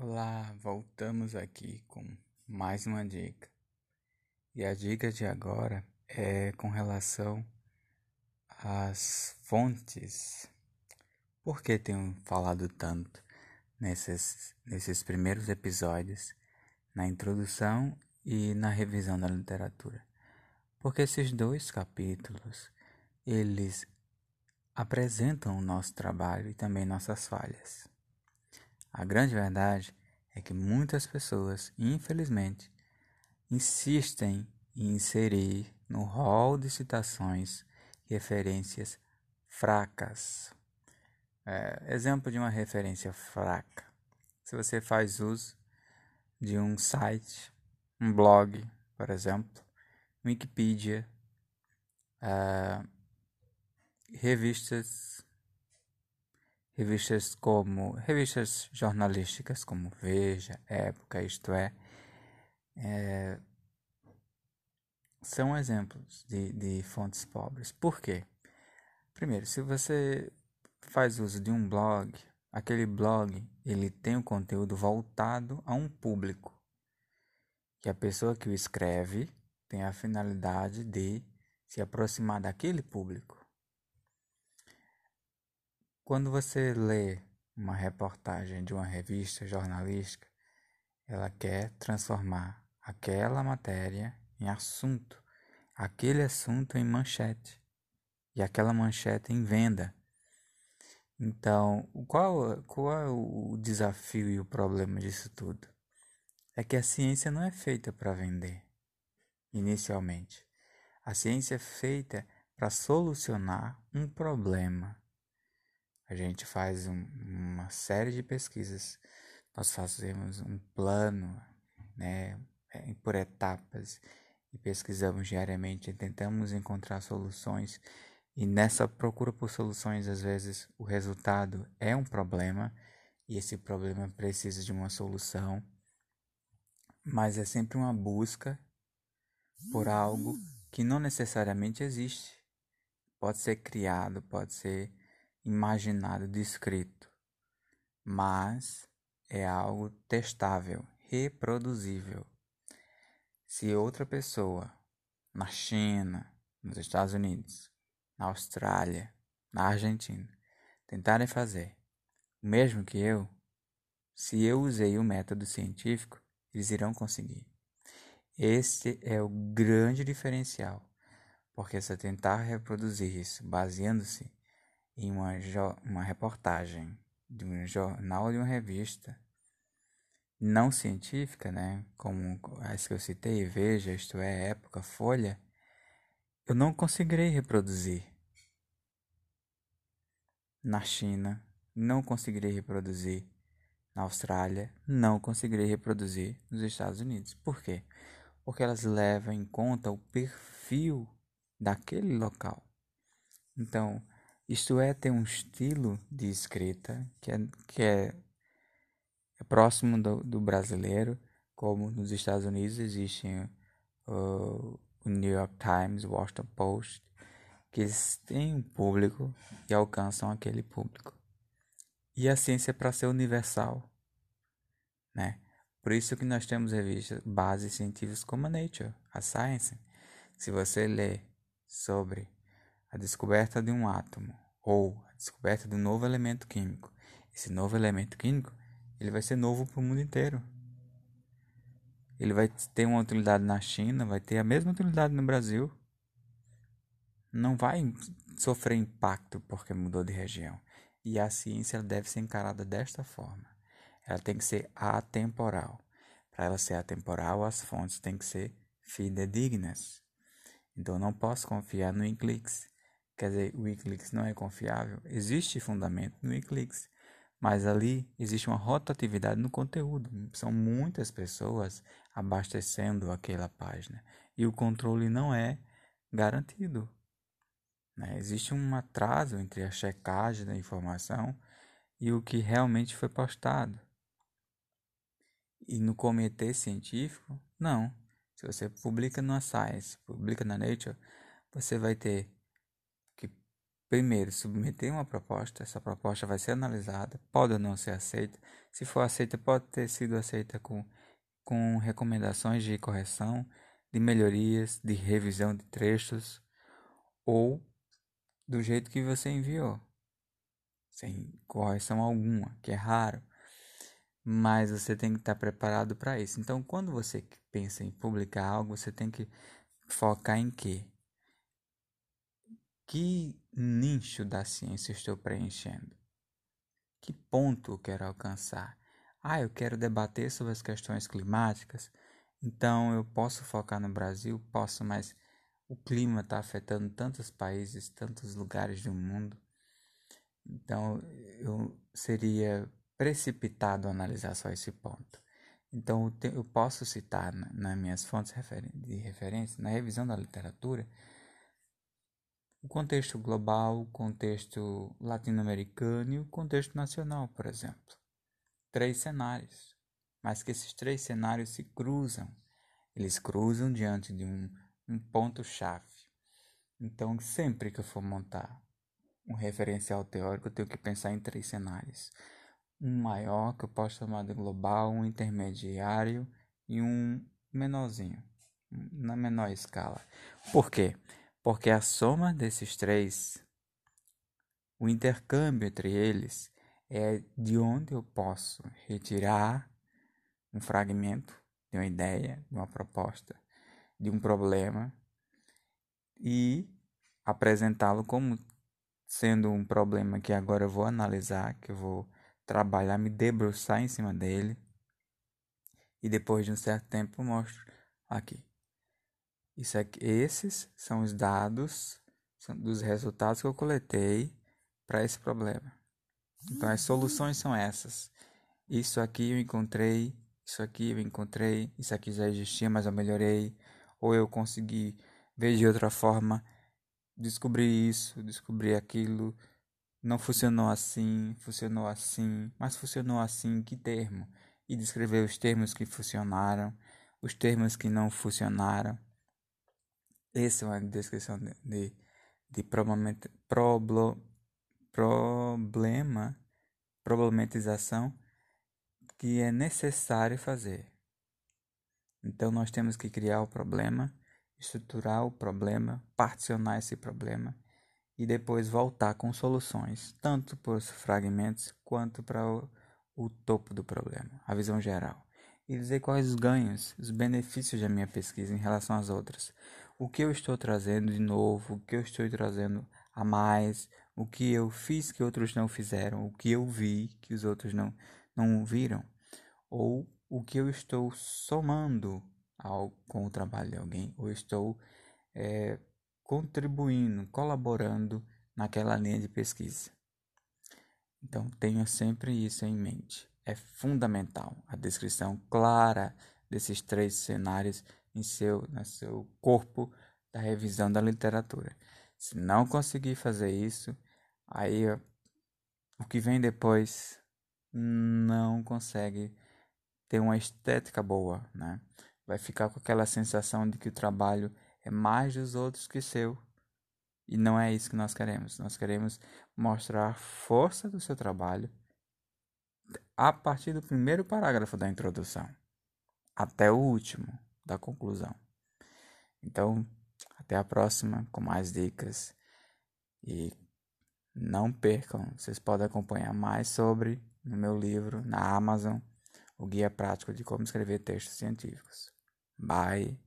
Olá, voltamos aqui com mais uma dica. E a dica de agora é com relação às fontes. Por que tenho falado tanto nesses, nesses primeiros episódios, na introdução e na revisão da literatura? Porque esses dois capítulos, eles apresentam o nosso trabalho e também nossas falhas. A grande verdade é que muitas pessoas, infelizmente, insistem em inserir no rol de citações referências fracas. É, exemplo de uma referência fraca. Se você faz uso de um site, um blog, por exemplo, Wikipedia, uh, revistas Revistas como revistas jornalísticas como Veja, Época, Isto é, é são exemplos de, de fontes pobres. Por quê? Primeiro, se você faz uso de um blog, aquele blog ele tem o um conteúdo voltado a um público. E a pessoa que o escreve tem a finalidade de se aproximar daquele público. Quando você lê uma reportagem de uma revista jornalística, ela quer transformar aquela matéria em assunto, aquele assunto em manchete e aquela manchete em venda. Então, qual, qual é o desafio e o problema disso tudo? É que a ciência não é feita para vender, inicialmente. A ciência é feita para solucionar um problema a gente faz um, uma série de pesquisas, nós fazemos um plano, né, é, por etapas e pesquisamos diariamente, tentamos encontrar soluções. E nessa procura por soluções, às vezes o resultado é um problema e esse problema precisa de uma solução, mas é sempre uma busca por algo que não necessariamente existe. Pode ser criado, pode ser imaginado descrito, mas é algo testável, reproduzível. Se outra pessoa na China, nos Estados Unidos, na Austrália, na Argentina tentarem fazer o mesmo que eu, se eu usei o método científico, eles irão conseguir. Este é o grande diferencial, porque se tentar reproduzir isso baseando-se em uma, uma reportagem de um jornal ou de uma revista não científica, né, como as que eu citei, Veja, Isto é, Época, Folha, eu não conseguirei reproduzir. Na China, não conseguirei reproduzir. Na Austrália, não conseguirei reproduzir nos Estados Unidos. Por quê? Porque elas levam em conta o perfil daquele local. Então, isto é, tem um estilo de escrita que é, que é, é próximo do, do, brasileiro, como nos Estados Unidos existem uh, o New York Times, Washington Post, que têm um público e alcançam aquele público. E a ciência é para ser universal, né? Por isso que nós temos revistas bases científicas como a Nature, a Science. Se você lê sobre a descoberta de um átomo ou a descoberta de um novo elemento químico. Esse novo elemento químico, ele vai ser novo para o mundo inteiro. Ele vai ter uma utilidade na China, vai ter a mesma utilidade no Brasil. Não vai sofrer impacto porque mudou de região. E a ciência deve ser encarada desta forma. Ela tem que ser atemporal. Para ela ser atemporal, as fontes têm que ser fidedignas. Então, não posso confiar no Eclipse quer dizer, o Wikileaks não é confiável, existe fundamento no Wikileaks, mas ali existe uma rotatividade no conteúdo. São muitas pessoas abastecendo aquela página e o controle não é garantido. Né? Existe um atraso entre a checagem da informação e o que realmente foi postado. E no comitê científico, não. Se você publica na Science, publica na Nature, você vai ter primeiro submeter uma proposta, essa proposta vai ser analisada, pode ou não ser aceita. Se for aceita, pode ter sido aceita com, com recomendações de correção, de melhorias, de revisão de trechos, ou do jeito que você enviou, sem correção alguma, que é raro. Mas você tem que estar preparado para isso. Então, quando você pensa em publicar algo, você tem que focar em quê? Que nicho da ciência estou preenchendo? Que ponto quero alcançar? Ah, eu quero debater sobre as questões climáticas. Então eu posso focar no Brasil, posso, mas o clima está afetando tantos países, tantos lugares do mundo. Então eu seria precipitado analisar só esse ponto. Então eu posso citar nas minhas fontes de referência, na revisão da literatura, o contexto global, o contexto latino-americano e o contexto nacional, por exemplo. Três cenários, mas que esses três cenários se cruzam. Eles cruzam diante de um, um ponto-chave. Então, sempre que eu for montar um referencial teórico, eu tenho que pensar em três cenários. Um maior, que eu posso chamar de global, um intermediário e um menorzinho, na menor escala. Por quê? Porque a soma desses três, o intercâmbio entre eles, é de onde eu posso retirar um fragmento de uma ideia, de uma proposta, de um problema e apresentá-lo como sendo um problema que agora eu vou analisar, que eu vou trabalhar, me debruçar em cima dele e depois de um certo tempo mostro aqui. Isso aqui, esses são os dados são dos resultados que eu coletei para esse problema. Então as soluções são essas. Isso aqui eu encontrei, isso aqui eu encontrei, isso aqui já existia, mas eu melhorei, ou eu consegui ver de outra forma, descobri isso, descobri aquilo, não funcionou assim, funcionou assim, mas funcionou assim, que termo? E descrever os termos que funcionaram, os termos que não funcionaram. Essa é uma descrição de, de, de problema, problematização que é necessário fazer. Então nós temos que criar o problema, estruturar o problema, particionar esse problema e depois voltar com soluções, tanto para os fragmentos quanto para o, o topo do problema, a visão geral. E dizer quais os ganhos, os benefícios da minha pesquisa em relação às outras o que eu estou trazendo de novo, o que eu estou trazendo a mais, o que eu fiz que outros não fizeram, o que eu vi que os outros não, não viram, ou o que eu estou somando ao, com o trabalho de alguém, ou estou é, contribuindo, colaborando naquela linha de pesquisa. Então tenha sempre isso em mente. É fundamental a descrição clara desses três cenários em seu, no seu corpo da revisão da literatura. Se não conseguir fazer isso, aí o que vem depois não consegue ter uma estética boa, né? Vai ficar com aquela sensação de que o trabalho é mais dos outros que seu. E não é isso que nós queremos. Nós queremos mostrar a força do seu trabalho a partir do primeiro parágrafo da introdução até o último da conclusão. Então, até a próxima com mais dicas e não percam, vocês podem acompanhar mais sobre no meu livro na Amazon, o guia prático de como escrever textos científicos. Bye.